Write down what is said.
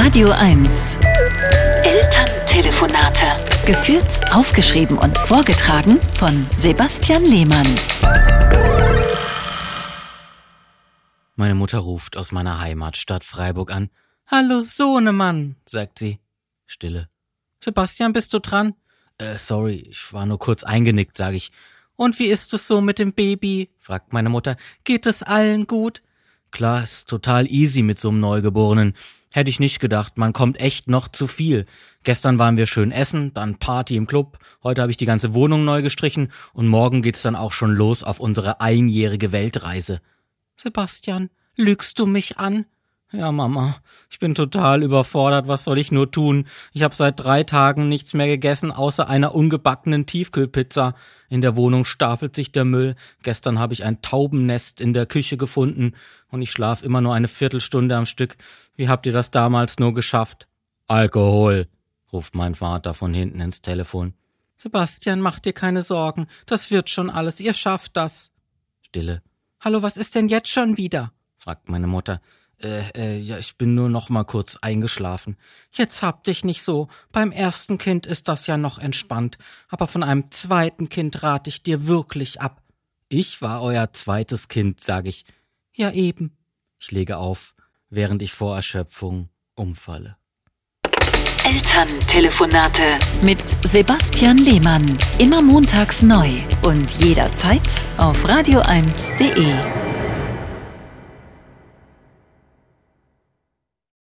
Radio 1. Elterntelefonate. Geführt, aufgeschrieben und vorgetragen von Sebastian Lehmann. Meine Mutter ruft aus meiner Heimatstadt Freiburg an. Hallo Sohnemann, sagt sie. Stille. Sebastian, bist du dran? Äh, sorry, ich war nur kurz eingenickt, sag ich. Und wie ist es so mit dem Baby? fragt meine Mutter. Geht es allen gut? Klar, ist total easy mit so einem Neugeborenen. Hätte ich nicht gedacht, man kommt echt noch zu viel. Gestern waren wir schön essen, dann Party im Club, heute habe ich die ganze Wohnung neu gestrichen und morgen geht's dann auch schon los auf unsere einjährige Weltreise. Sebastian, lügst du mich an? Ja, Mama, ich bin total überfordert, was soll ich nur tun? Ich habe seit drei Tagen nichts mehr gegessen, außer einer ungebackenen Tiefkühlpizza. In der Wohnung stapelt sich der Müll. Gestern habe ich ein Taubennest in der Küche gefunden und ich schlaf immer nur eine Viertelstunde am Stück. Wie habt ihr das damals nur geschafft? Alkohol, ruft mein Vater von hinten ins Telefon. Sebastian, mach dir keine Sorgen, das wird schon alles, ihr schafft das. Stille. Hallo, was ist denn jetzt schon wieder? fragt meine Mutter. Äh, äh, ja, ich bin nur noch mal kurz eingeschlafen. Jetzt hab dich nicht so. Beim ersten Kind ist das ja noch entspannt, aber von einem zweiten Kind rate ich dir wirklich ab. Ich war euer zweites Kind, sag ich. Ja eben. Ich lege auf, während ich vor Erschöpfung umfalle. Elterntelefonate mit Sebastian Lehmann. Immer montags neu und jederzeit auf radio1.de.